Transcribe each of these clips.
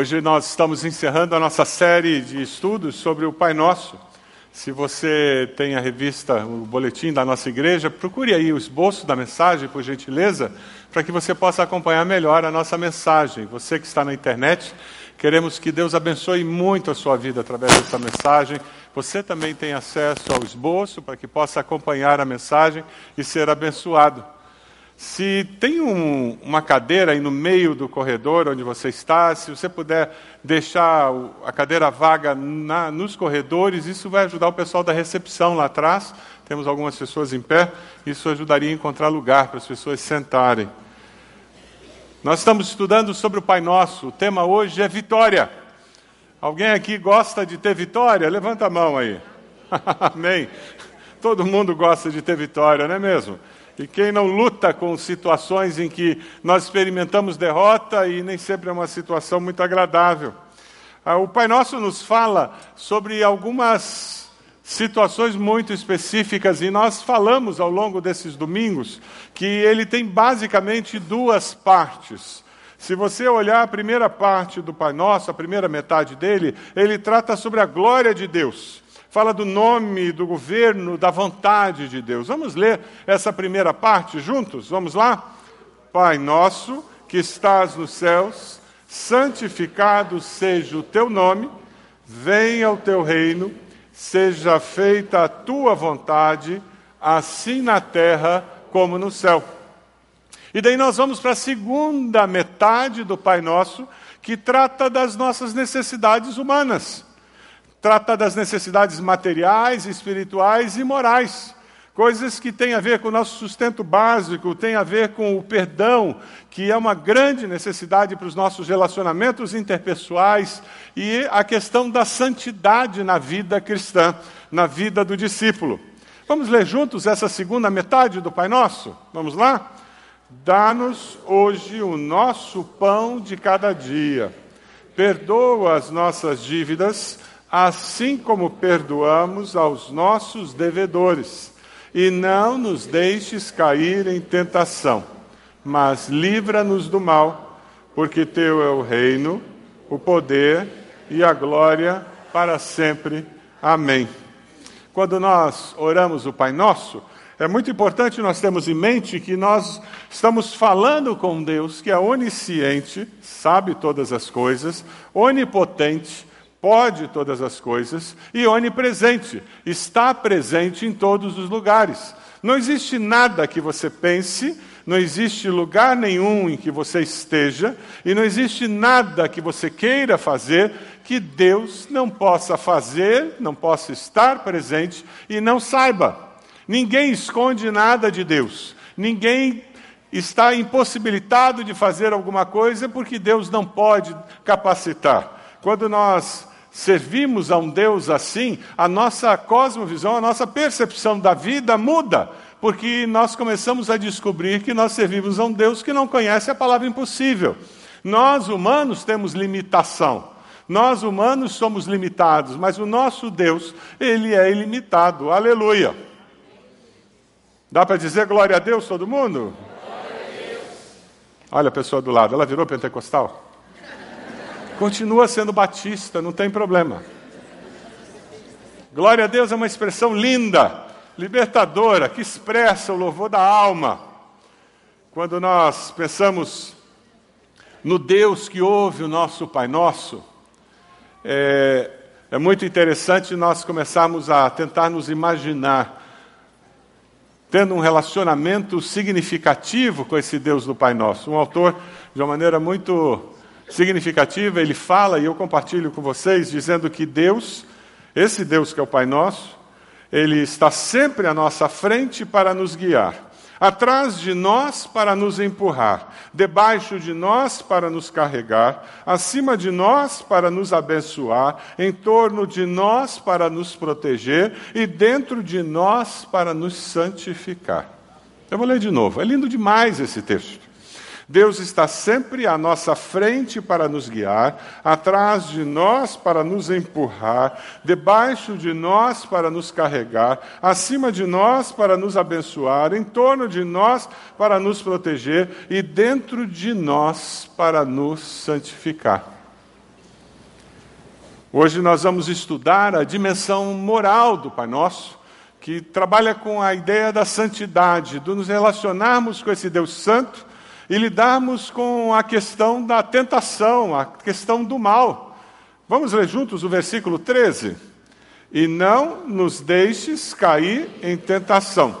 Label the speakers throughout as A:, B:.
A: Hoje nós estamos encerrando a nossa série de estudos sobre o Pai Nosso. Se você tem a revista, o boletim da nossa igreja, procure aí o esboço da mensagem, por gentileza, para que você possa acompanhar melhor a nossa mensagem. Você que está na internet, queremos que Deus abençoe muito a sua vida através dessa mensagem. Você também tem acesso ao esboço para que possa acompanhar a mensagem e ser abençoado. Se tem um, uma cadeira aí no meio do corredor onde você está, se você puder deixar a cadeira vaga na, nos corredores, isso vai ajudar o pessoal da recepção lá atrás. Temos algumas pessoas em pé, isso ajudaria a encontrar lugar para as pessoas sentarem. Nós estamos estudando sobre o Pai Nosso. O tema hoje é vitória. Alguém aqui gosta de ter vitória? Levanta a mão aí. Amém. Todo mundo gosta de ter vitória, não é mesmo? E quem não luta com situações em que nós experimentamos derrota e nem sempre é uma situação muito agradável. Ah, o Pai Nosso nos fala sobre algumas situações muito específicas e nós falamos ao longo desses domingos que ele tem basicamente duas partes. Se você olhar a primeira parte do Pai Nosso, a primeira metade dele, ele trata sobre a glória de Deus fala do nome, do governo, da vontade de Deus. Vamos ler essa primeira parte juntos? Vamos lá? Pai nosso que estás nos céus, santificado seja o teu nome, venha o teu reino, seja feita a tua vontade, assim na terra como no céu. E daí nós vamos para a segunda metade do Pai Nosso, que trata das nossas necessidades humanas trata das necessidades materiais, espirituais e morais. Coisas que têm a ver com o nosso sustento básico, têm a ver com o perdão, que é uma grande necessidade para os nossos relacionamentos interpessoais, e a questão da santidade na vida cristã, na vida do discípulo. Vamos ler juntos essa segunda metade do Pai Nosso? Vamos lá? Dá-nos hoje o nosso pão de cada dia. Perdoa as nossas dívidas assim como perdoamos aos nossos devedores. E não nos deixes cair em tentação, mas livra-nos do mal, porque teu é o reino, o poder e a glória para sempre. Amém. Quando nós oramos o Pai Nosso, é muito importante nós termos em mente que nós estamos falando com Deus que é onisciente, sabe todas as coisas, onipotente, pode todas as coisas e onipresente, está presente em todos os lugares. Não existe nada que você pense, não existe lugar nenhum em que você esteja, e não existe nada que você queira fazer que Deus não possa fazer, não possa estar presente e não saiba. Ninguém esconde nada de Deus. Ninguém está impossibilitado de fazer alguma coisa porque Deus não pode capacitar. Quando nós servimos a um Deus assim, a nossa cosmovisão, a nossa percepção da vida muda, porque nós começamos a descobrir que nós servimos a um Deus que não conhece a palavra impossível. Nós, humanos, temos limitação. Nós, humanos, somos limitados, mas o nosso Deus, ele é ilimitado. Aleluia. Dá para dizer glória a Deus, todo mundo? Olha a pessoa do lado, ela virou pentecostal? Continua sendo batista, não tem problema. Glória a Deus é uma expressão linda, libertadora, que expressa o louvor da alma. Quando nós pensamos no Deus que ouve o nosso Pai Nosso, é, é muito interessante nós começarmos a tentar nos imaginar tendo um relacionamento significativo com esse Deus do Pai Nosso. Um autor, de uma maneira muito significativa, ele fala, e eu compartilho com vocês, dizendo que Deus, esse Deus que é o Pai Nosso, ele está sempre à nossa frente para nos guiar, atrás de nós para nos empurrar, debaixo de nós para nos carregar, acima de nós para nos abençoar, em torno de nós para nos proteger e dentro de nós para nos santificar. Eu vou ler de novo, é lindo demais esse texto. Deus está sempre à nossa frente para nos guiar, atrás de nós para nos empurrar, debaixo de nós para nos carregar, acima de nós para nos abençoar, em torno de nós para nos proteger e dentro de nós para nos santificar. Hoje nós vamos estudar a dimensão moral do Pai Nosso, que trabalha com a ideia da santidade, de nos relacionarmos com esse Deus Santo e lidarmos com a questão da tentação, a questão do mal. Vamos ler juntos o versículo 13? E não nos deixes cair em tentação,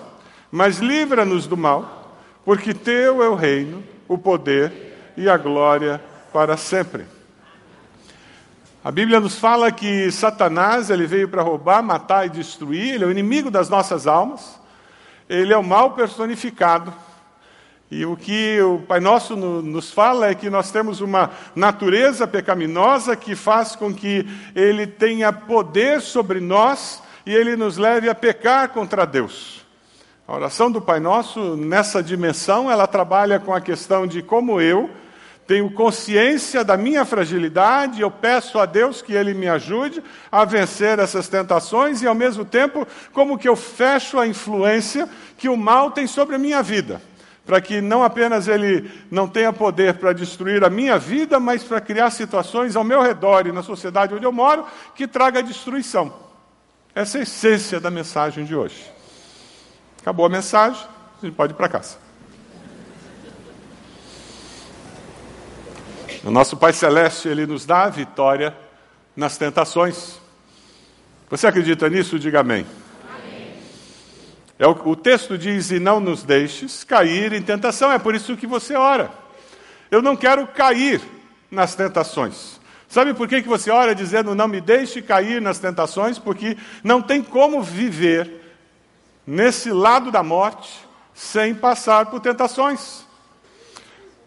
A: mas livra-nos do mal, porque teu é o reino, o poder e a glória para sempre. A Bíblia nos fala que Satanás ele veio para roubar, matar e destruir, ele é o inimigo das nossas almas, ele é o mal personificado. E o que o Pai Nosso nos fala é que nós temos uma natureza pecaminosa que faz com que ele tenha poder sobre nós e ele nos leve a pecar contra Deus. A oração do Pai Nosso, nessa dimensão, ela trabalha com a questão de como eu, tenho consciência da minha fragilidade, eu peço a Deus que Ele me ajude a vencer essas tentações e, ao mesmo tempo, como que eu fecho a influência que o mal tem sobre a minha vida, para que não apenas ele não tenha poder para destruir a minha vida, mas para criar situações ao meu redor e na sociedade onde eu moro que traga destruição. Essa é a essência da mensagem de hoje. Acabou a mensagem, a gente pode ir para casa. O nosso Pai Celeste, Ele nos dá a vitória nas tentações. Você acredita nisso? Diga amém. amém. É o, o texto diz: E não nos deixes cair em tentação. É por isso que você ora. Eu não quero cair nas tentações. Sabe por que, que você ora dizendo não me deixe cair nas tentações? Porque não tem como viver nesse lado da morte sem passar por tentações.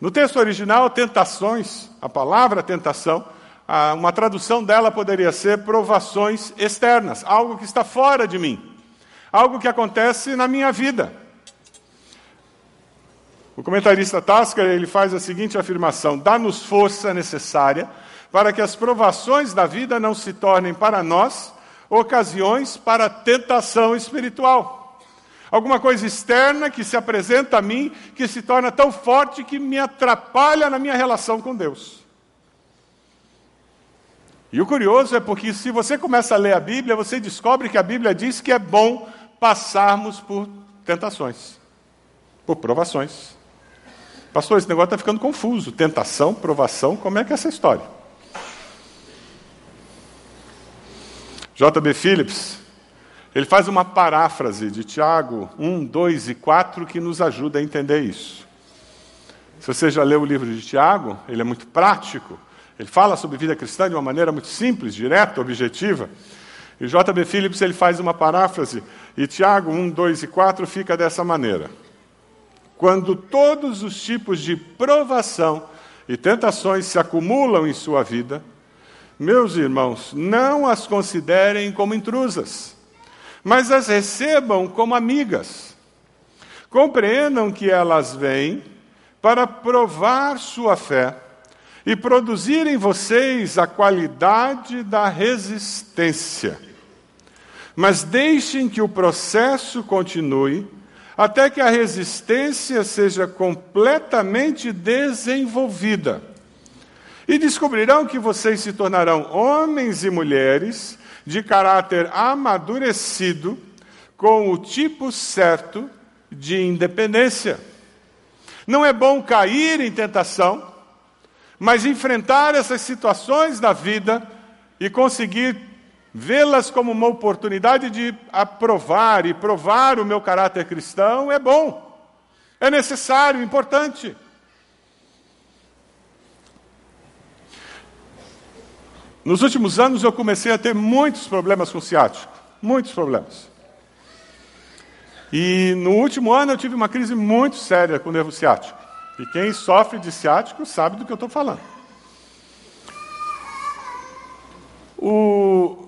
A: No texto original, tentações, a palavra tentação, uma tradução dela poderia ser provações externas, algo que está fora de mim, algo que acontece na minha vida. O comentarista Tasker ele faz a seguinte afirmação: dá-nos força necessária para que as provações da vida não se tornem para nós ocasiões para tentação espiritual alguma coisa externa que se apresenta a mim, que se torna tão forte que me atrapalha na minha relação com Deus. E o curioso é porque, se você começa a ler a Bíblia, você descobre que a Bíblia diz que é bom passarmos por tentações, por provações. Pastor, esse negócio está ficando confuso. Tentação, provação, como é que é essa história? J.B. Phillips, ele faz uma paráfrase de Tiago 1, 2 e 4 que nos ajuda a entender isso. Se você já leu o livro de Tiago, ele é muito prático. Ele fala sobre vida cristã de uma maneira muito simples, direta, objetiva. E J.B. Phillips ele faz uma paráfrase, e Tiago 1, 2 e 4 fica dessa maneira. Quando todos os tipos de provação e tentações se acumulam em sua vida, meus irmãos, não as considerem como intrusas mas as recebam como amigas. Compreendam que elas vêm para provar sua fé e produzir em vocês a qualidade da resistência. Mas deixem que o processo continue até que a resistência seja completamente desenvolvida. E descobrirão que vocês se tornarão homens e mulheres de caráter amadurecido, com o tipo certo de independência. Não é bom cair em tentação, mas enfrentar essas situações da vida e conseguir vê-las como uma oportunidade de aprovar e provar o meu caráter cristão é bom, é necessário, importante. Nos últimos anos eu comecei a ter muitos problemas com ciático, muitos problemas. E no último ano eu tive uma crise muito séria com o nervo ciático. E quem sofre de ciático sabe do que eu estou falando. O,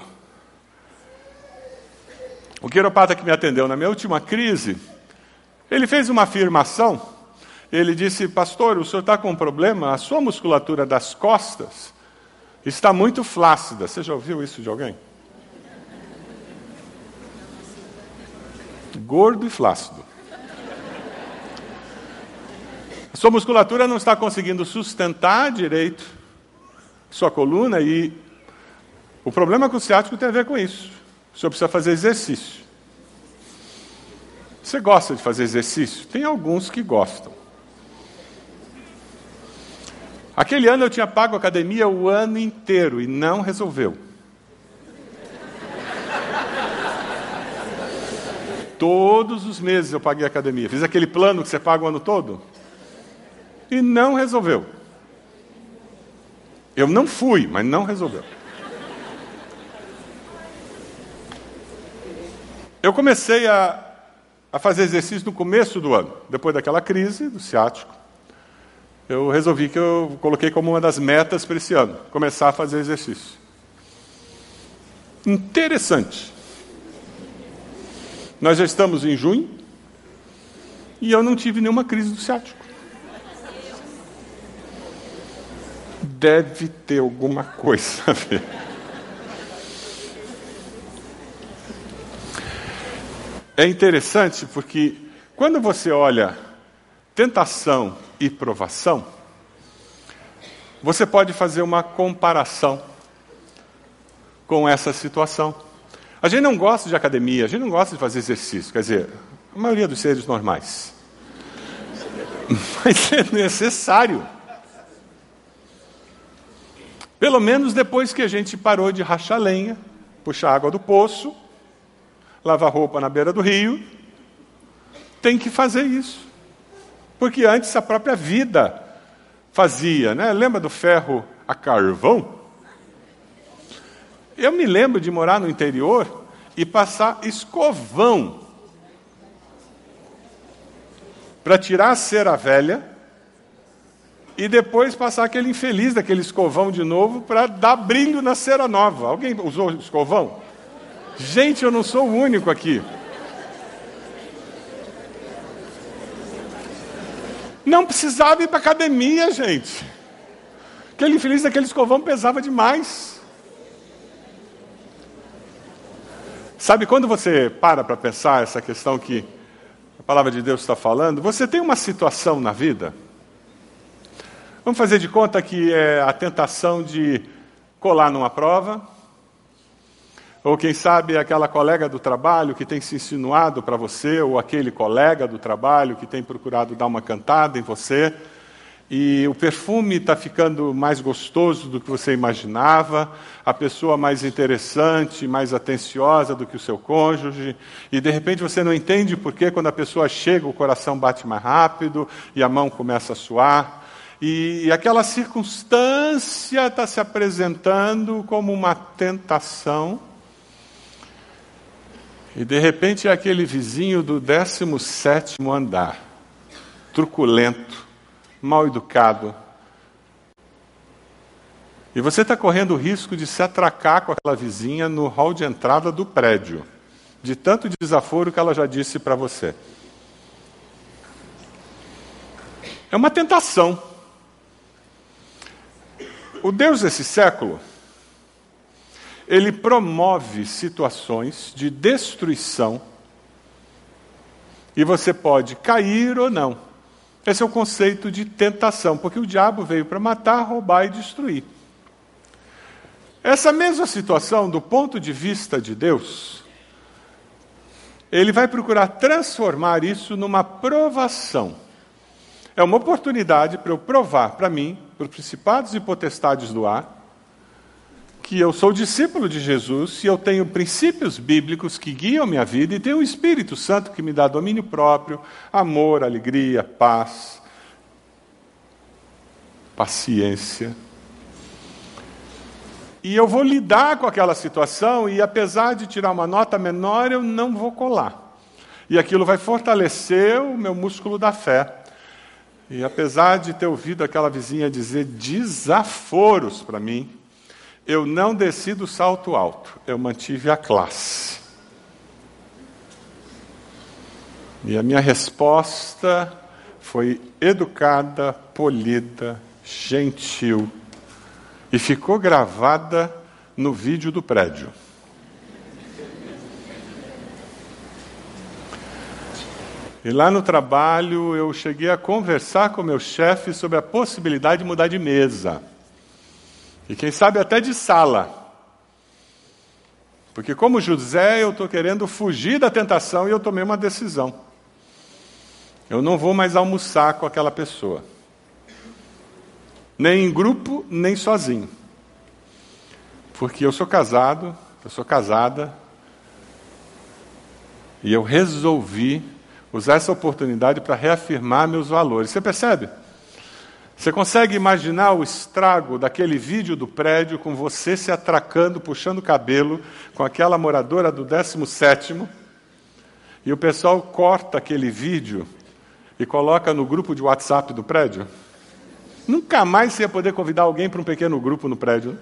A: o quiropata que me atendeu na minha última crise, ele fez uma afirmação. Ele disse, pastor, o senhor está com um problema, a sua musculatura das costas está muito flácida. Você já ouviu isso de alguém? Gordo e flácido. A sua musculatura não está conseguindo sustentar direito sua coluna e O problema com o ciático tem a ver com isso. O senhor precisa fazer exercício. Você gosta de fazer exercício? Tem alguns que gostam. Aquele ano eu tinha pago a academia o ano inteiro e não resolveu. Todos os meses eu paguei a academia. Fiz aquele plano que você paga o ano todo e não resolveu. Eu não fui, mas não resolveu. Eu comecei a, a fazer exercício no começo do ano, depois daquela crise do ciático. Eu resolvi que eu coloquei como uma das metas para esse ano, começar a fazer exercício. Interessante. Nós já estamos em junho e eu não tive nenhuma crise do ciático. Deve ter alguma coisa a ver. É interessante porque quando você olha tentação e provação, você pode fazer uma comparação com essa situação. A gente não gosta de academia, a gente não gosta de fazer exercício, quer dizer, a maioria dos seres normais. Mas é necessário. Pelo menos depois que a gente parou de rachar lenha, puxar água do poço lavar roupa na beira do rio, tem que fazer isso. Porque antes a própria vida fazia, né? Lembra do ferro a carvão? Eu me lembro de morar no interior e passar escovão para tirar a cera velha e depois passar aquele infeliz daquele escovão de novo para dar brilho na cera nova. Alguém usou escovão? Gente, eu não sou o único aqui. Não precisava ir para academia, gente. Aquele infeliz daquele escovão pesava demais. Sabe quando você para para pensar essa questão que a palavra de Deus está falando? Você tem uma situação na vida. Vamos fazer de conta que é a tentação de colar numa prova ou quem sabe aquela colega do trabalho que tem se insinuado para você, ou aquele colega do trabalho que tem procurado dar uma cantada em você, e o perfume está ficando mais gostoso do que você imaginava, a pessoa mais interessante, mais atenciosa do que o seu cônjuge, e de repente você não entende por que quando a pessoa chega o coração bate mais rápido e a mão começa a suar. E, aquela circunstância está se apresentando como uma tentação e de repente é aquele vizinho do 17 andar, truculento, mal educado. E você está correndo o risco de se atracar com aquela vizinha no hall de entrada do prédio, de tanto desaforo que ela já disse para você. É uma tentação. O Deus desse século ele promove situações de destruição e você pode cair ou não. Esse é o conceito de tentação, porque o diabo veio para matar, roubar e destruir. Essa mesma situação, do ponto de vista de Deus, ele vai procurar transformar isso numa provação. É uma oportunidade para eu provar para mim, para os principados e potestades do ar, que eu sou discípulo de Jesus e eu tenho princípios bíblicos que guiam minha vida e tenho o Espírito Santo que me dá domínio próprio, amor, alegria, paz, paciência. E eu vou lidar com aquela situação e apesar de tirar uma nota menor, eu não vou colar. E aquilo vai fortalecer o meu músculo da fé. E apesar de ter ouvido aquela vizinha dizer desaforos para mim, eu não desci do salto alto, eu mantive a classe. E a minha resposta foi educada, polida, gentil e ficou gravada no vídeo do prédio. E lá no trabalho eu cheguei a conversar com meu chefe sobre a possibilidade de mudar de mesa. E quem sabe até de sala. Porque, como José, eu estou querendo fugir da tentação e eu tomei uma decisão. Eu não vou mais almoçar com aquela pessoa. Nem em grupo, nem sozinho. Porque eu sou casado, eu sou casada, e eu resolvi usar essa oportunidade para reafirmar meus valores. Você percebe? Você consegue imaginar o estrago daquele vídeo do prédio com você se atracando, puxando o cabelo com aquela moradora do 17 e o pessoal corta aquele vídeo e coloca no grupo de WhatsApp do prédio? Nunca mais você ia poder convidar alguém para um pequeno grupo no prédio.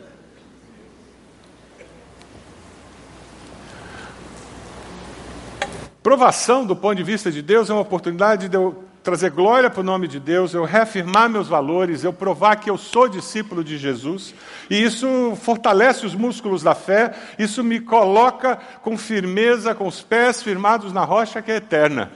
A: Provação do ponto de vista de Deus é uma oportunidade de eu trazer glória para o nome de Deus, eu reafirmar meus valores, eu provar que eu sou discípulo de Jesus, e isso fortalece os músculos da fé, isso me coloca com firmeza, com os pés firmados na rocha que é eterna.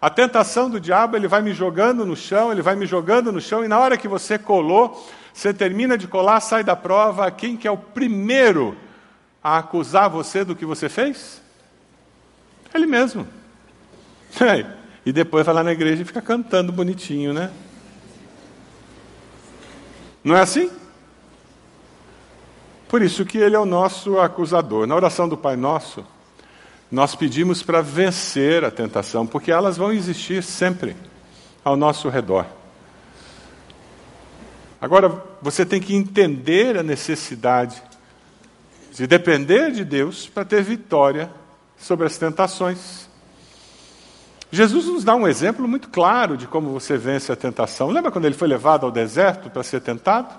A: A tentação do diabo, ele vai me jogando no chão, ele vai me jogando no chão, e na hora que você colou, você termina de colar, sai da prova, quem que é o primeiro a acusar você do que você fez? Ele mesmo. É. E depois vai lá na igreja e fica cantando bonitinho, né? Não é assim? Por isso que ele é o nosso acusador. Na oração do Pai Nosso, nós pedimos para vencer a tentação, porque elas vão existir sempre ao nosso redor. Agora, você tem que entender a necessidade de depender de Deus para ter vitória sobre as tentações. Jesus nos dá um exemplo muito claro de como você vence a tentação. Lembra quando ele foi levado ao deserto para ser tentado?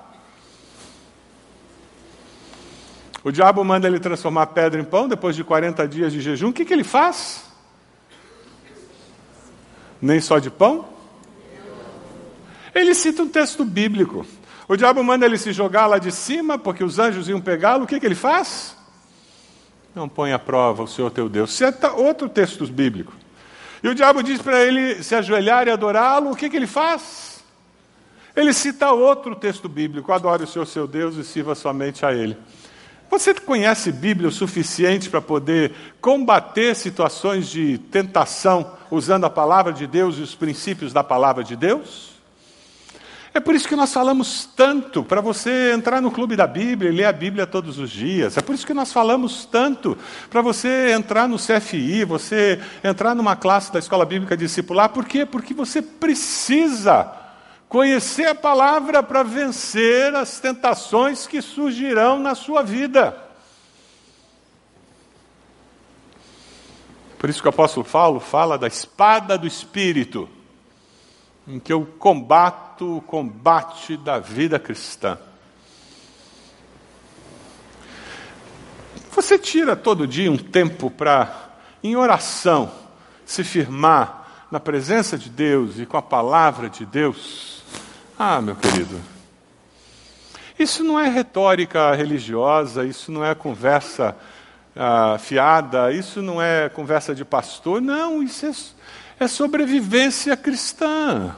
A: O diabo manda ele transformar pedra em pão depois de 40 dias de jejum. O que, que ele faz? Nem só de pão? Ele cita um texto bíblico. O diabo manda ele se jogar lá de cima, porque os anjos iam pegá-lo. O que, que ele faz? Não põe à prova o Senhor teu Deus. Cita outro texto bíblico. E o diabo diz para ele se ajoelhar e adorá-lo, o que, que ele faz? Ele cita outro texto bíblico: adore o Senhor seu Deus e sirva somente a Ele. Você conhece Bíblia o suficiente para poder combater situações de tentação usando a palavra de Deus e os princípios da palavra de Deus? É por isso que nós falamos tanto para você entrar no clube da Bíblia e ler a Bíblia todos os dias. É por isso que nós falamos tanto para você entrar no CFI, você entrar numa classe da Escola Bíblica Discipular. Por quê? Porque você precisa conhecer a palavra para vencer as tentações que surgirão na sua vida. Por isso que o apóstolo Paulo fala da espada do Espírito em que eu combato o combate da vida cristã. Você tira todo dia um tempo para, em oração, se firmar na presença de Deus e com a palavra de Deus? Ah, meu querido, isso não é retórica religiosa, isso não é conversa ah, fiada, isso não é conversa de pastor, não, isso é é sobrevivência cristã.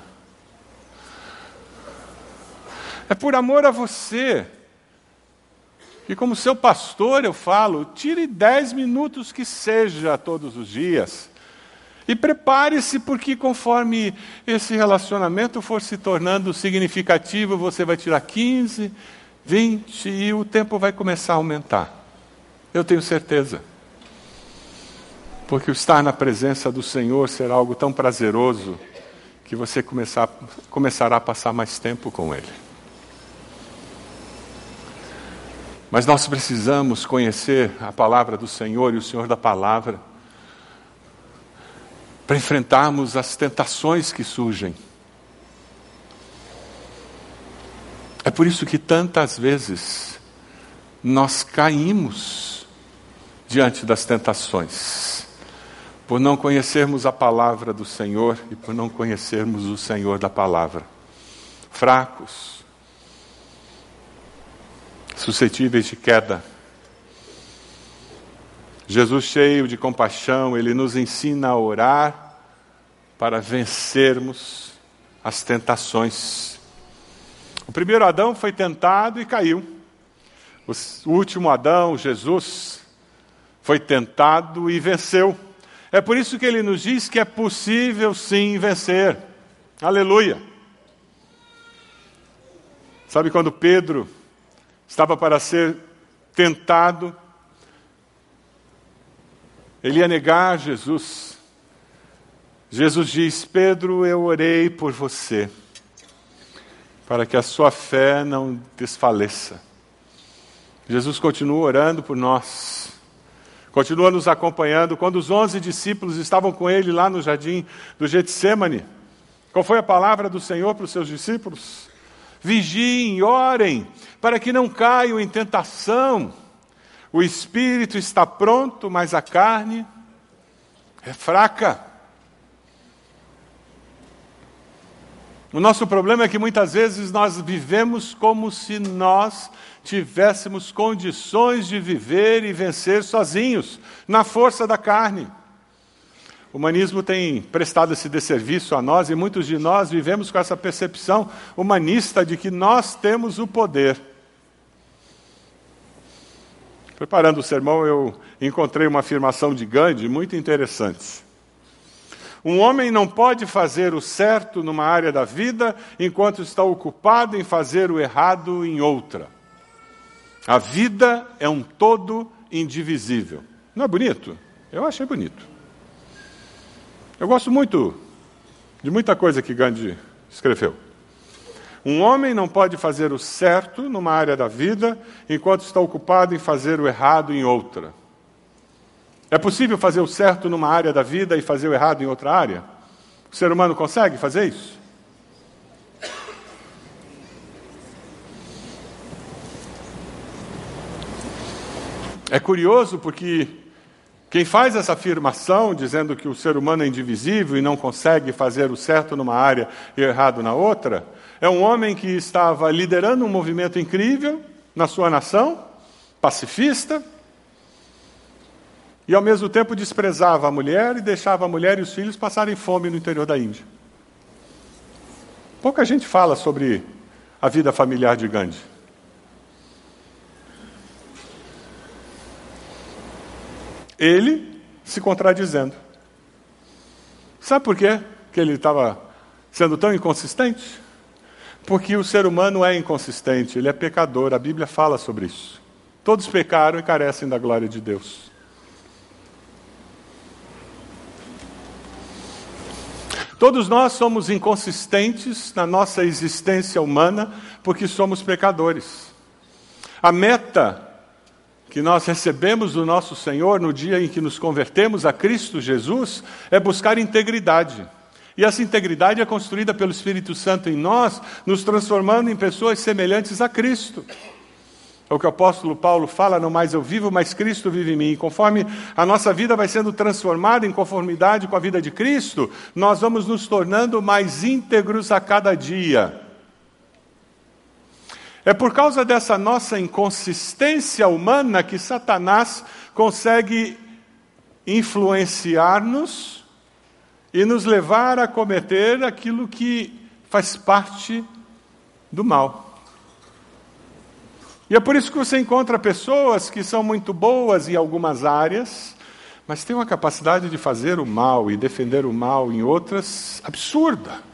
A: É por amor a você. E como seu pastor eu falo, tire dez minutos que seja todos os dias. E prepare-se, porque conforme esse relacionamento for se tornando significativo, você vai tirar 15, 20 e o tempo vai começar a aumentar. Eu tenho certeza. Porque o estar na presença do Senhor será algo tão prazeroso que você começar, começará a passar mais tempo com Ele. Mas nós precisamos conhecer a palavra do Senhor e o Senhor da palavra para enfrentarmos as tentações que surgem. É por isso que tantas vezes nós caímos diante das tentações por não conhecermos a palavra do Senhor e por não conhecermos o Senhor da palavra. Fracos, suscetíveis de queda. Jesus, cheio de compaixão, ele nos ensina a orar para vencermos as tentações. O primeiro Adão foi tentado e caiu. O último Adão, Jesus, foi tentado e venceu. É por isso que ele nos diz que é possível sim vencer. Aleluia. Sabe quando Pedro estava para ser tentado, ele ia negar Jesus. Jesus diz: Pedro, eu orei por você, para que a sua fé não desfaleça. Jesus continua orando por nós, continua nos acompanhando. Quando os onze discípulos estavam com ele lá no jardim do Getsemane, qual foi a palavra do Senhor para os seus discípulos? Vigiem, orem, para que não caiam em tentação. O espírito está pronto, mas a carne é fraca. O nosso problema é que muitas vezes nós vivemos como se nós tivéssemos condições de viver e vencer sozinhos, na força da carne. O humanismo tem prestado esse desserviço a nós e muitos de nós vivemos com essa percepção humanista de que nós temos o poder. Preparando o sermão, eu encontrei uma afirmação de Gandhi muito interessante. Um homem não pode fazer o certo numa área da vida enquanto está ocupado em fazer o errado em outra. A vida é um todo indivisível. Não é bonito? Eu achei bonito. Eu gosto muito de muita coisa que Gandhi escreveu. Um homem não pode fazer o certo numa área da vida enquanto está ocupado em fazer o errado em outra. É possível fazer o certo numa área da vida e fazer o errado em outra área? O ser humano consegue fazer isso? É curioso porque quem faz essa afirmação, dizendo que o ser humano é indivisível e não consegue fazer o certo numa área e o errado na outra, é um homem que estava liderando um movimento incrível na sua nação, pacifista, e ao mesmo tempo desprezava a mulher e deixava a mulher e os filhos passarem fome no interior da Índia. Pouca gente fala sobre a vida familiar de Gandhi. Ele se contradizendo. Sabe por quê que ele estava sendo tão inconsistente? Porque o ser humano é inconsistente, ele é pecador, a Bíblia fala sobre isso. Todos pecaram e carecem da glória de Deus. Todos nós somos inconsistentes na nossa existência humana porque somos pecadores. A meta que nós recebemos do nosso Senhor no dia em que nos convertemos a Cristo Jesus é buscar integridade. E essa integridade é construída pelo Espírito Santo em nós, nos transformando em pessoas semelhantes a Cristo. É o que o apóstolo Paulo fala: não mais eu vivo, mas Cristo vive em mim. E conforme a nossa vida vai sendo transformada em conformidade com a vida de Cristo, nós vamos nos tornando mais íntegros a cada dia. É por causa dessa nossa inconsistência humana que Satanás consegue influenciar-nos e nos levar a cometer aquilo que faz parte do mal. E é por isso que você encontra pessoas que são muito boas em algumas áreas, mas têm uma capacidade de fazer o mal e defender o mal em outras absurda.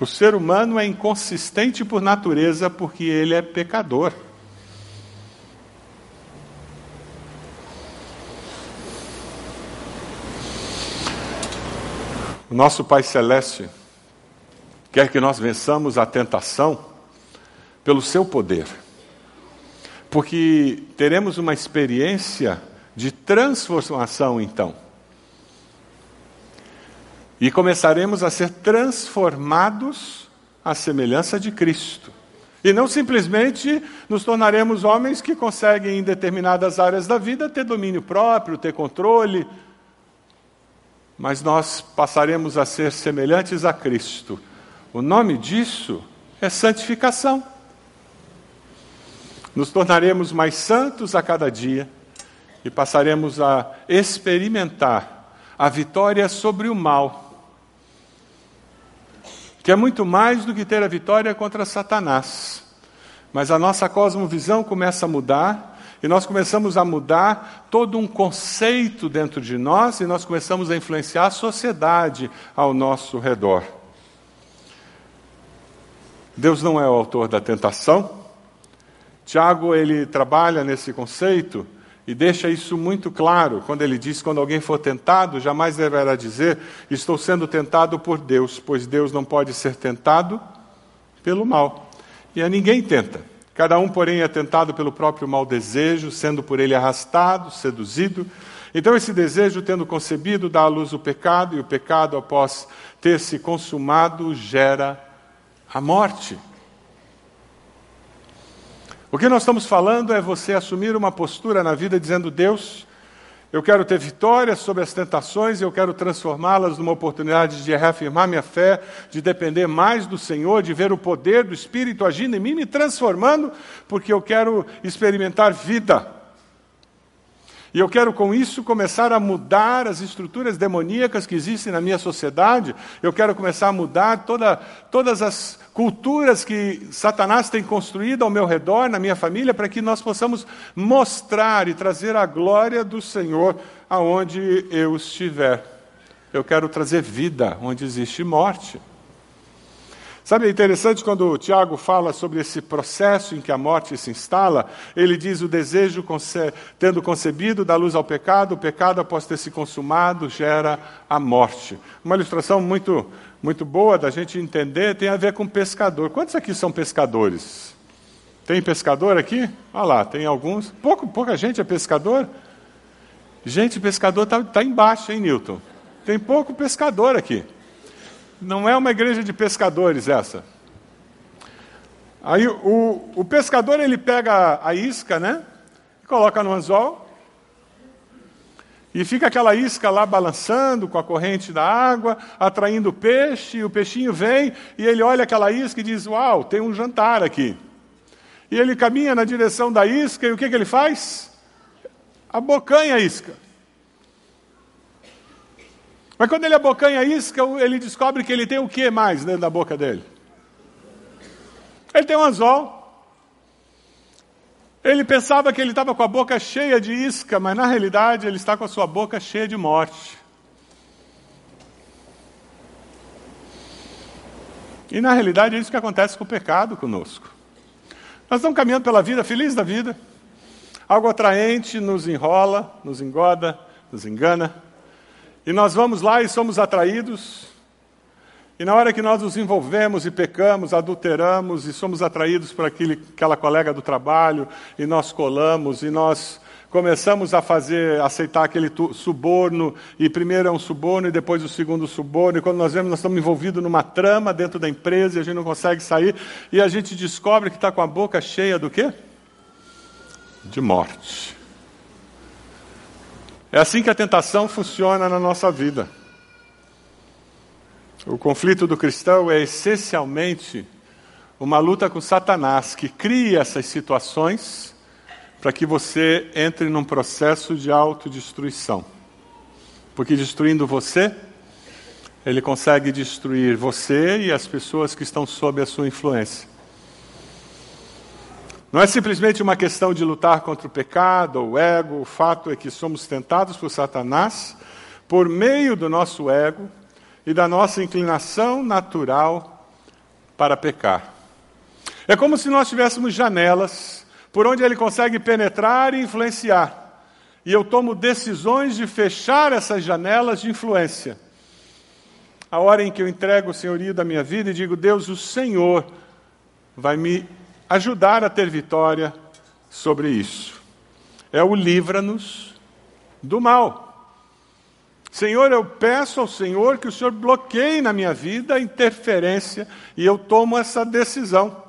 A: O ser humano é inconsistente por natureza porque ele é pecador. O nosso Pai Celeste quer que nós vençamos a tentação pelo seu poder porque teremos uma experiência de transformação então. E começaremos a ser transformados à semelhança de Cristo. E não simplesmente nos tornaremos homens que conseguem, em determinadas áreas da vida, ter domínio próprio, ter controle, mas nós passaremos a ser semelhantes a Cristo. O nome disso é santificação. Nos tornaremos mais santos a cada dia e passaremos a experimentar a vitória sobre o mal, que é muito mais do que ter a vitória contra Satanás. Mas a nossa cosmovisão começa a mudar e nós começamos a mudar todo um conceito dentro de nós e nós começamos a influenciar a sociedade ao nosso redor. Deus não é o autor da tentação. Tiago ele trabalha nesse conceito e deixa isso muito claro quando ele diz: quando alguém for tentado, jamais deverá dizer, estou sendo tentado por Deus, pois Deus não pode ser tentado pelo mal. E a ninguém tenta. Cada um, porém, é tentado pelo próprio mau desejo, sendo por ele arrastado, seduzido. Então, esse desejo, tendo concebido, dá à luz o pecado, e o pecado, após ter se consumado, gera a morte. O que nós estamos falando é você assumir uma postura na vida dizendo: Deus, eu quero ter vitória sobre as tentações e eu quero transformá-las numa oportunidade de reafirmar minha fé, de depender mais do Senhor, de ver o poder do Espírito agindo em mim, me transformando, porque eu quero experimentar vida. E eu quero com isso começar a mudar as estruturas demoníacas que existem na minha sociedade. Eu quero começar a mudar toda, todas as culturas que Satanás tem construído ao meu redor, na minha família, para que nós possamos mostrar e trazer a glória do Senhor aonde eu estiver. Eu quero trazer vida onde existe morte. Sabe, é interessante quando o Tiago fala sobre esse processo em que a morte se instala, ele diz: o desejo, conce tendo concebido, dá luz ao pecado, o pecado, após ter se consumado, gera a morte. Uma ilustração muito, muito boa da gente entender tem a ver com pescador. Quantos aqui são pescadores? Tem pescador aqui? Olha lá, tem alguns. Pouco, pouca gente é pescador. Gente, pescador está tá embaixo, hein, Newton? Tem pouco pescador aqui. Não é uma igreja de pescadores essa. Aí o, o pescador ele pega a isca, né? Coloca no anzol. E fica aquela isca lá balançando com a corrente da água, atraindo o peixe, e o peixinho vem, e ele olha aquela isca e diz: Uau, tem um jantar aqui. E ele caminha na direção da isca, e o que, que ele faz? Abocanha a isca. Mas quando ele abocanha a isca, ele descobre que ele tem o que mais dentro da boca dele? Ele tem um anzol. Ele pensava que ele estava com a boca cheia de isca, mas na realidade ele está com a sua boca cheia de morte. E na realidade é isso que acontece com o pecado conosco. Nós estamos caminhando pela vida, feliz da vida. Algo atraente nos enrola, nos engoda, nos engana. E nós vamos lá e somos atraídos. E na hora que nós nos envolvemos e pecamos, adulteramos e somos atraídos por aquele, aquela colega do trabalho, e nós colamos, e nós começamos a fazer, aceitar aquele suborno, e primeiro é um suborno e depois o segundo suborno, e quando nós vemos, nós estamos envolvidos numa trama dentro da empresa e a gente não consegue sair, e a gente descobre que está com a boca cheia do quê? De morte. É assim que a tentação funciona na nossa vida. O conflito do cristão é essencialmente uma luta com Satanás, que cria essas situações para que você entre num processo de autodestruição. Porque destruindo você, ele consegue destruir você e as pessoas que estão sob a sua influência. Não é simplesmente uma questão de lutar contra o pecado ou o ego, o fato é que somos tentados por Satanás por meio do nosso ego e da nossa inclinação natural para pecar. É como se nós tivéssemos janelas por onde ele consegue penetrar e influenciar. E eu tomo decisões de fechar essas janelas de influência. A hora em que eu entrego o senhorio da minha vida e digo: Deus, o Senhor vai me ajudar a ter vitória sobre isso. É o livra-nos do mal. Senhor, eu peço ao Senhor que o Senhor bloqueie na minha vida a interferência e eu tomo essa decisão.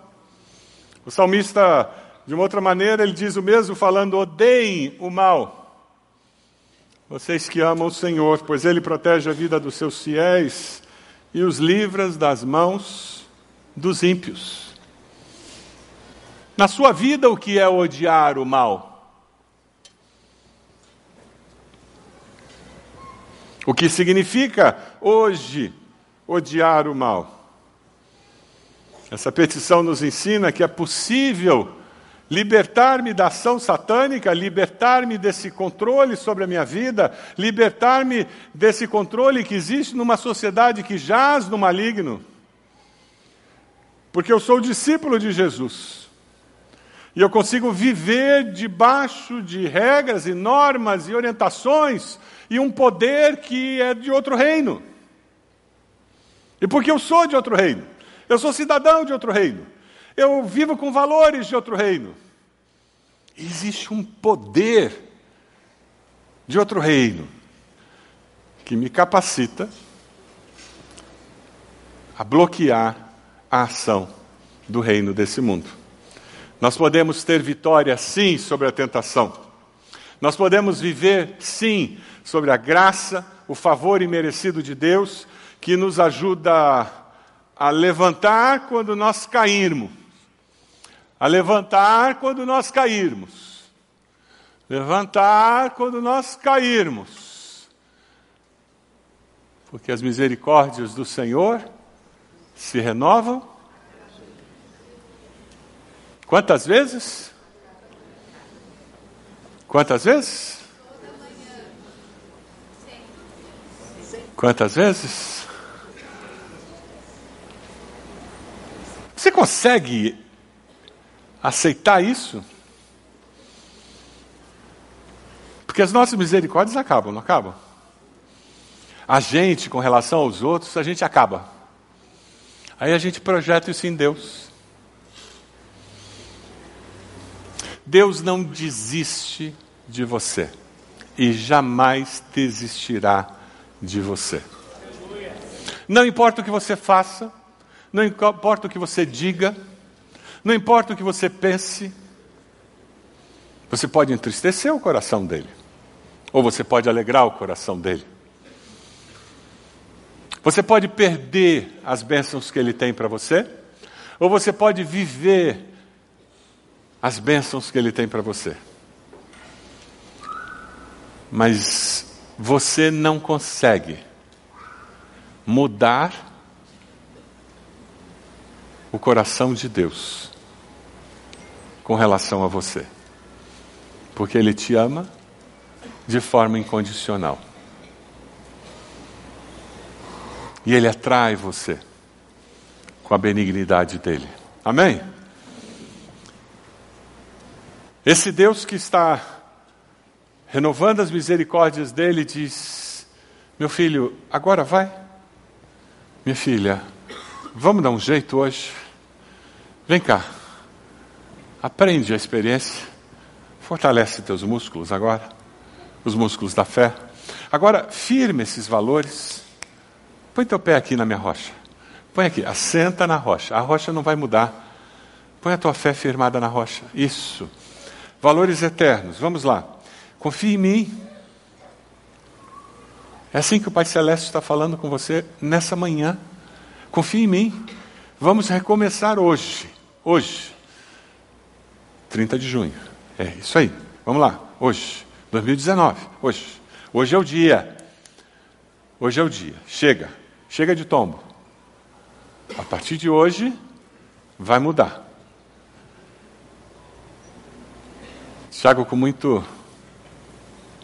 A: O salmista, de uma outra maneira, ele diz o mesmo, falando: odeiem o mal. Vocês que amam o Senhor, pois Ele protege a vida dos seus fiéis e os livra das mãos dos ímpios. Na sua vida, o que é odiar o mal? O que significa hoje odiar o mal? Essa petição nos ensina que é possível libertar-me da ação satânica, libertar-me desse controle sobre a minha vida, libertar-me desse controle que existe numa sociedade que jaz no maligno. Porque eu sou discípulo de Jesus. E eu consigo viver debaixo de regras e normas e orientações e um poder que é de outro reino. E porque eu sou de outro reino, eu sou cidadão de outro reino. Eu vivo com valores de outro reino. Existe um poder de outro reino que me capacita a bloquear a ação do reino desse mundo. Nós podemos ter vitória, sim, sobre a tentação. Nós podemos viver, sim, sobre a graça, o favor imerecido de Deus, que nos ajuda a levantar quando nós cairmos a levantar quando nós cairmos. Levantar quando nós cairmos. Porque as misericórdias do Senhor se renovam. Quantas vezes? Quantas vezes? Quantas vezes? Você consegue aceitar isso? Porque as nossas misericórdias acabam, não acabam? A gente, com relação aos outros, a gente acaba. Aí a gente projeta isso em Deus. Deus não desiste de você e jamais desistirá de você. Não importa o que você faça, não importa o que você diga, não importa o que você pense, você pode entristecer o coração dele, ou você pode alegrar o coração dele. Você pode perder as bênçãos que ele tem para você, ou você pode viver as bênçãos que ele tem para você. Mas você não consegue mudar o coração de Deus com relação a você. Porque Ele te ama de forma incondicional. E Ele atrai você com a benignidade dele. Amém? Esse Deus que está renovando as misericórdias dele diz: Meu filho, agora vai. Minha filha, vamos dar um jeito hoje. Vem cá. Aprende a experiência. Fortalece teus músculos agora, os músculos da fé. Agora, firme esses valores. Põe teu pé aqui na minha rocha. Põe aqui, assenta na rocha. A rocha não vai mudar. Põe a tua fé firmada na rocha. Isso. Valores eternos. Vamos lá. Confie em mim. É assim que o Pai Celeste está falando com você nessa manhã. Confie em mim. Vamos recomeçar hoje. Hoje. 30 de junho. É isso aí. Vamos lá. Hoje. 2019. Hoje. Hoje é o dia. Hoje é o dia. Chega. Chega de tombo. A partir de hoje, vai mudar. Tiago, com muito,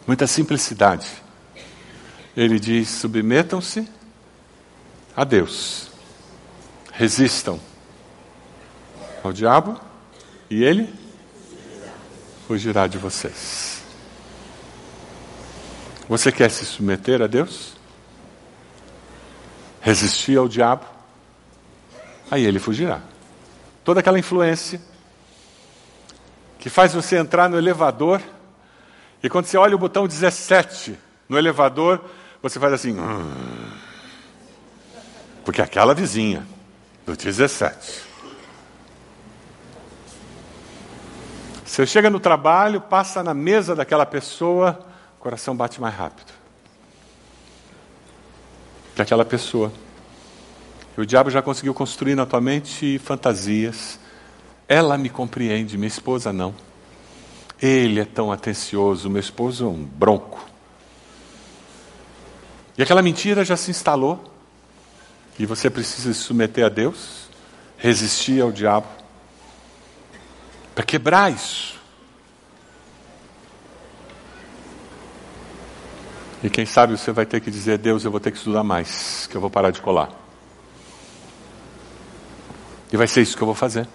A: muita simplicidade, ele diz: submetam-se a Deus, resistam ao diabo e ele fugirá de vocês. Você quer se submeter a Deus? Resistir ao diabo? Aí ele fugirá. Toda aquela influência que faz você entrar no elevador e quando você olha o botão 17 no elevador, você faz assim. Hum, porque aquela vizinha do 17 Você chega no trabalho, passa na mesa daquela pessoa, o coração bate mais rápido. Que aquela pessoa. E o diabo já conseguiu construir na tua mente fantasias. Ela me compreende, minha esposa não. Ele é tão atencioso, meu esposo é um bronco. E aquela mentira já se instalou. E você precisa se submeter a Deus, resistir ao diabo para quebrar isso. E quem sabe você vai ter que dizer: Deus, eu vou ter que estudar mais, que eu vou parar de colar. E vai ser isso que eu vou fazer.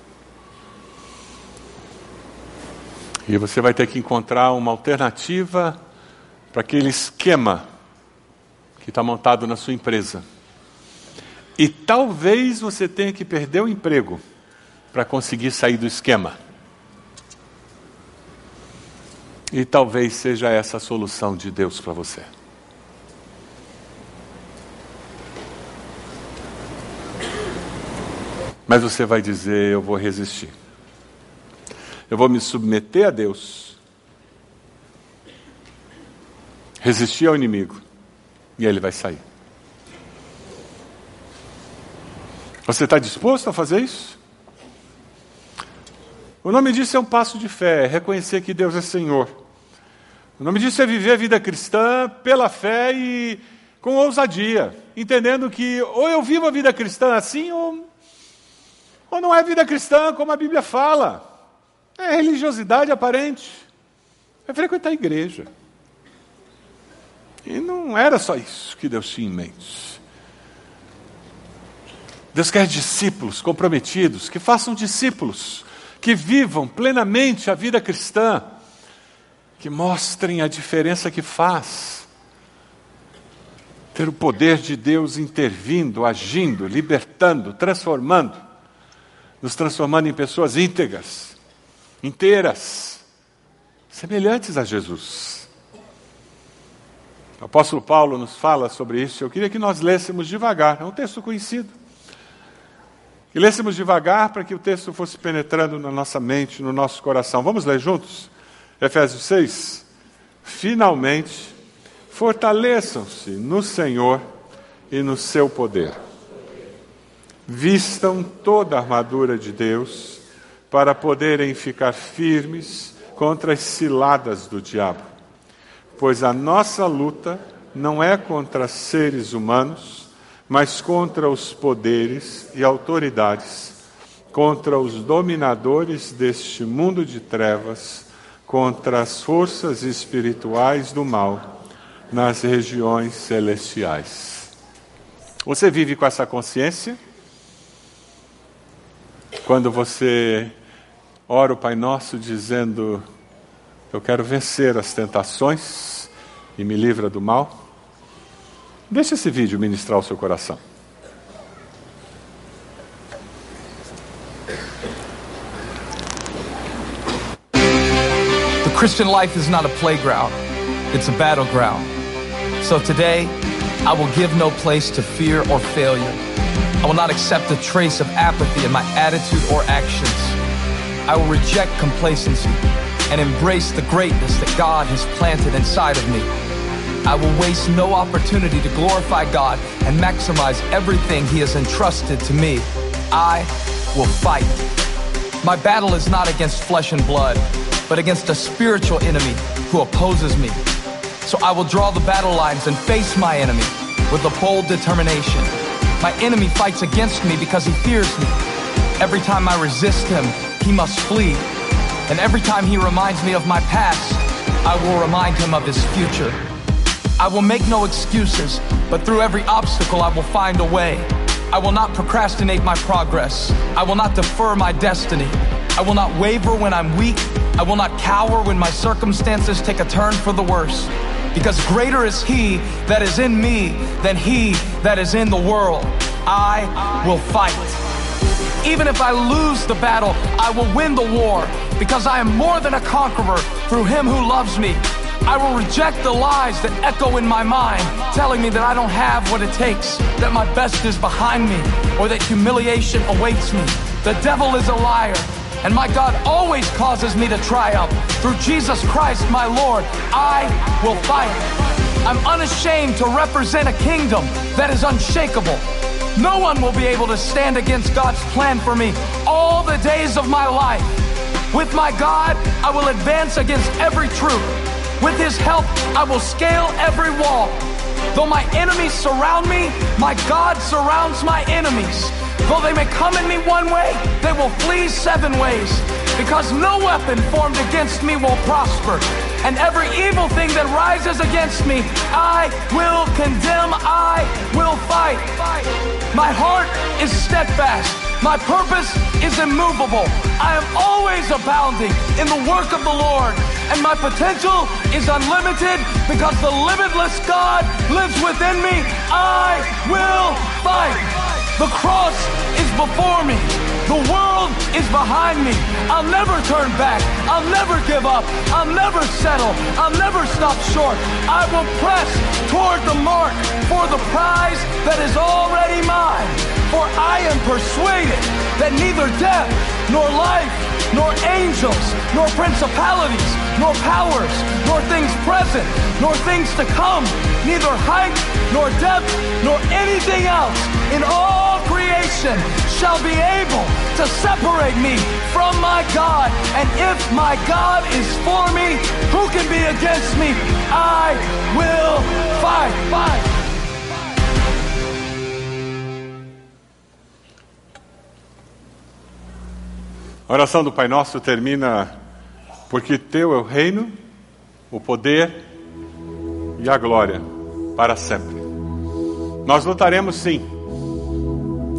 A: E você vai ter que encontrar uma alternativa para aquele esquema que está montado na sua empresa. E talvez você tenha que perder o emprego para conseguir sair do esquema. E talvez seja essa a solução de Deus para você. Mas você vai dizer: Eu vou resistir. Eu vou me submeter a Deus. Resistir ao inimigo. E ele vai sair. Você está disposto a fazer isso? O nome disso é um passo de fé, é reconhecer que Deus é Senhor. O nome disso é viver a vida cristã pela fé e com ousadia, entendendo que ou eu vivo a vida cristã assim, ou, ou não é vida cristã como a Bíblia fala. É religiosidade aparente. É frequentar a igreja. E não era só isso que Deus tinha em mente. Deus quer discípulos comprometidos, que façam discípulos, que vivam plenamente a vida cristã que mostrem a diferença que faz. Ter o poder de Deus intervindo, agindo, libertando, transformando, nos transformando em pessoas íntegras, inteiras, semelhantes a Jesus. O apóstolo Paulo nos fala sobre isso. Eu queria que nós lêssemos devagar, é um texto conhecido. E lêssemos devagar para que o texto fosse penetrando na nossa mente, no nosso coração. Vamos ler juntos? Efésios 6. Finalmente, fortaleçam-se no Senhor e no seu poder. Vistam toda a armadura de Deus para poderem ficar firmes contra as ciladas do diabo. Pois a nossa luta não é contra seres humanos, mas contra os poderes e autoridades, contra os dominadores deste mundo de trevas contra as forças espirituais do mal nas regiões celestiais. Você vive com essa consciência? Quando você ora o Pai Nosso dizendo: Eu quero vencer as tentações e me livra do mal? Deixe esse vídeo ministrar o seu coração.
B: Christian life is not a playground, it's a battleground. So today, I will give no place to fear or failure. I will not accept a trace of apathy in my attitude or actions. I will reject complacency and embrace the greatness that God has planted inside of me. I will waste no opportunity to glorify God and maximize everything He has entrusted to me. I will fight. My battle is not against flesh and blood but against a spiritual enemy who opposes me. So I will draw the battle lines and face my enemy with a bold determination. My enemy fights against me because he fears me. Every time I resist him, he must flee. And every time he reminds me of my past, I will remind him of his future. I will make no excuses, but through every obstacle, I will find a way. I will not procrastinate my progress. I will not defer my destiny. I will not waver when I'm weak I will not cower when my circumstances take a turn for the worse. Because greater is He that is in me than He that is in the world. I will fight. Even if I lose the battle, I will win the war. Because I am more than a conqueror through Him who loves me. I will reject the lies that echo in my mind, telling me that I don't have what it takes, that my best is behind me, or that humiliation awaits me. The devil is a liar. And my God always causes me to triumph. Through Jesus Christ, my Lord, I will fight. I'm unashamed to represent a kingdom that is unshakable. No one will be able to stand against God's plan for me all the days of my life. With my God, I will advance against every truth. With His help, I will scale every wall. Though my enemies surround me, my God surrounds my enemies. Though they may come at me one way, they will flee seven ways. Because no weapon formed against me will prosper. And every evil thing that rises against me, I will condemn, I will fight. My heart is steadfast. My purpose is immovable. I am always abounding in the work of the Lord, and my potential is unlimited because the limitless God lives within me. I will fight. The cross is before me. The world is behind me. I'll never turn back. I'll never give up. I'll never settle. I'll never stop short. I will press toward the mark for the prize that is already mine. For I am persuaded that neither death, nor life, nor angels, nor principalities, nor powers, nor things present, nor things to come, neither height, nor depth, nor anything else in all creation shall be able to separate me from my God. And if my God is for me, who can be against me? I will fight, fight.
A: A oração do Pai Nosso termina porque teu é o reino, o poder e a glória para sempre. Nós lutaremos sim,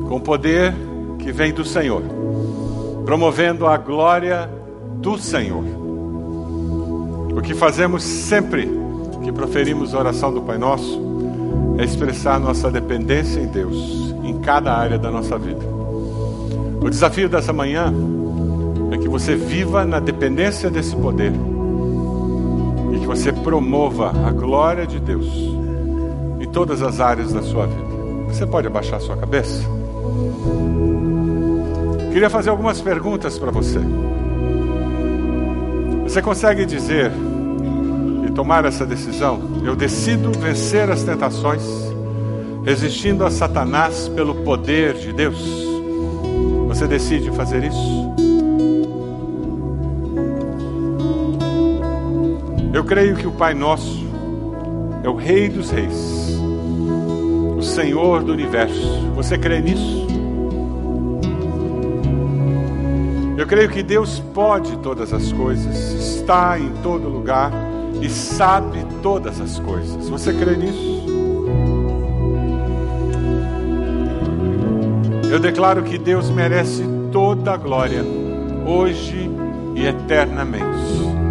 A: com o poder que vem do Senhor, promovendo a glória do Senhor. O que fazemos sempre que proferimos a oração do Pai Nosso é expressar nossa dependência em Deus em cada área da nossa vida. O desafio dessa manhã é que você viva na dependência desse poder e que você promova a glória de Deus em todas as áreas da sua vida. Você pode abaixar sua cabeça? Queria fazer algumas perguntas para você. Você consegue dizer e tomar essa decisão? Eu decido vencer as tentações, resistindo a Satanás pelo poder de Deus. Você decide fazer isso? Eu creio que o Pai Nosso é o Rei dos Reis, o Senhor do universo. Você crê nisso? Eu creio que Deus pode todas as coisas, está em todo lugar e sabe todas as coisas. Você crê nisso? Eu declaro que Deus merece toda a glória, hoje e eternamente.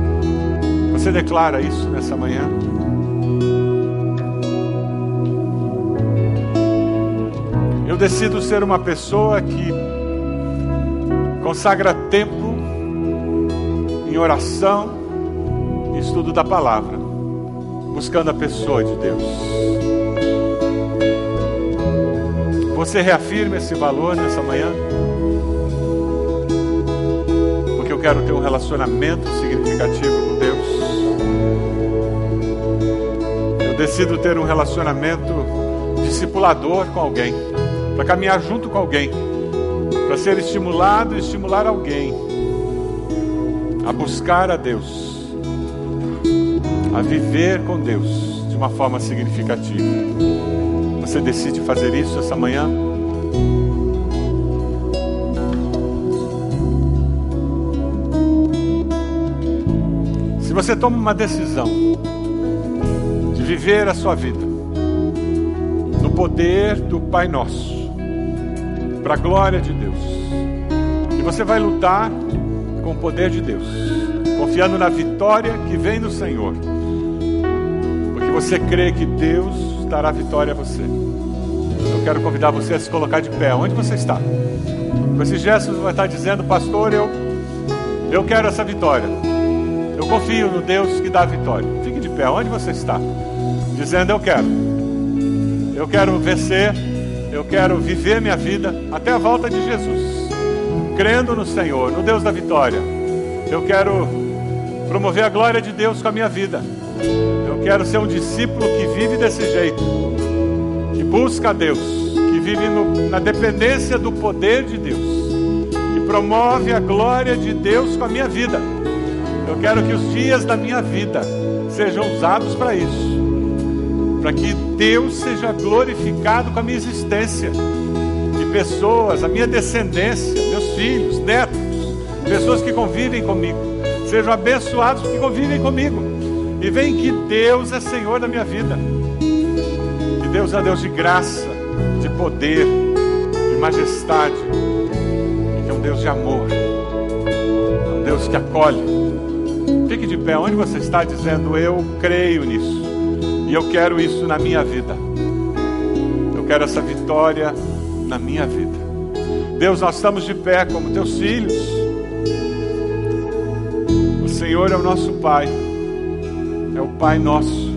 A: Você declara isso nessa manhã? Eu decido ser uma pessoa que consagra tempo em oração e estudo da palavra, buscando a pessoa de Deus. Você reafirma esse valor nessa manhã? Porque eu quero ter um relacionamento significativo decido ter um relacionamento discipulador com alguém, para caminhar junto com alguém, para ser estimulado e estimular alguém a buscar a Deus, a viver com Deus de uma forma significativa. Você decide fazer isso essa manhã? Se você toma uma decisão de viver a sua vida no poder do Pai Nosso, para a glória de Deus, e você vai lutar com o poder de Deus, confiando na vitória que vem do Senhor, porque você crê que Deus dará vitória a você. Eu quero convidar você a se colocar de pé, onde você está. Com esses gestos, vai estar dizendo, pastor, eu, eu quero essa vitória. Eu confio no Deus que dá a vitória. Pé, onde você está? Dizendo, eu quero. Eu quero vencer, eu quero viver minha vida até a volta de Jesus. Crendo no Senhor, no Deus da vitória. Eu quero promover a glória de Deus com a minha vida. Eu quero ser um discípulo que vive desse jeito, que busca a Deus, que vive no, na dependência do poder de Deus, que promove a glória de Deus com a minha vida. Eu quero que os dias da minha vida sejam usados para isso, para que Deus seja glorificado com a minha existência, que pessoas, a minha descendência, meus filhos, netos, pessoas que convivem comigo, sejam abençoados porque convivem comigo. E vem que Deus é Senhor da minha vida. Que Deus é Deus de graça, de poder, de majestade. Que é um Deus de amor. É um Deus que acolhe. De pé onde você está dizendo: Eu creio nisso. E eu quero isso na minha vida. Eu quero essa vitória na minha vida. Deus, nós estamos de pé como teus filhos. O Senhor é o nosso Pai, é o Pai nosso.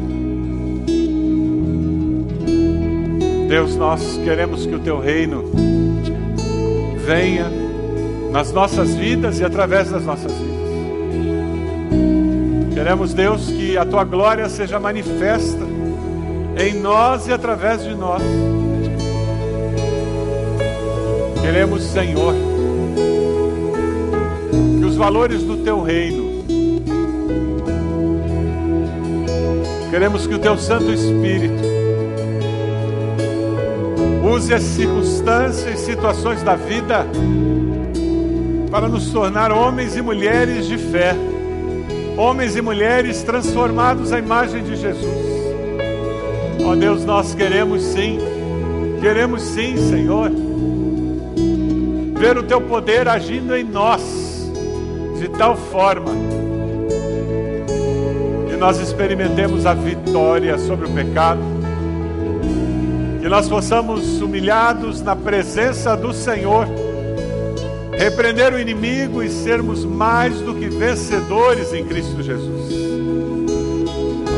A: Deus, nós queremos que o teu reino venha nas nossas vidas e através das nossas vidas. Queremos, Deus, que a tua glória seja manifesta em nós e através de nós. Queremos, Senhor, que os valores do teu reino, queremos que o teu Santo Espírito use as circunstâncias e situações da vida para nos tornar homens e mulheres de fé, homens e mulheres transformados à imagem de Jesus. Ó oh Deus, nós queremos sim, queremos sim, Senhor ver o teu poder agindo em nós de tal forma que nós experimentemos a vitória sobre o pecado, que nós possamos humilhados na presença do Senhor, repreender o inimigo e sermos mais que vencedores em Cristo Jesus.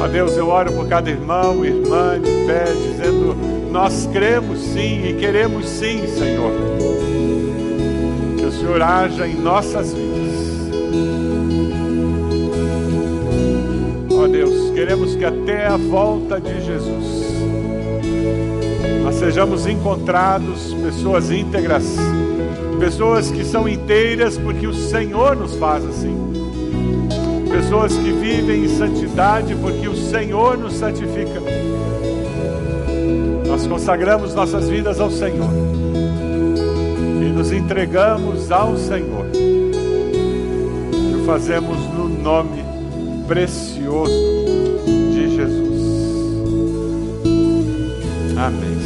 A: Ó Deus, eu oro por cada irmão irmã de pé, dizendo: Nós cremos sim e queremos sim, Senhor o Senhor haja em nossas vidas. Ó Deus, queremos que até a volta de Jesus nós sejamos encontrados pessoas íntegras, pessoas que são inteiras porque o Senhor nos faz assim, pessoas que vivem em santidade porque o Senhor nos santifica. Nós consagramos nossas vidas ao Senhor e nos entregamos ao Senhor. E o fazemos no nome precioso de Jesus. Amém.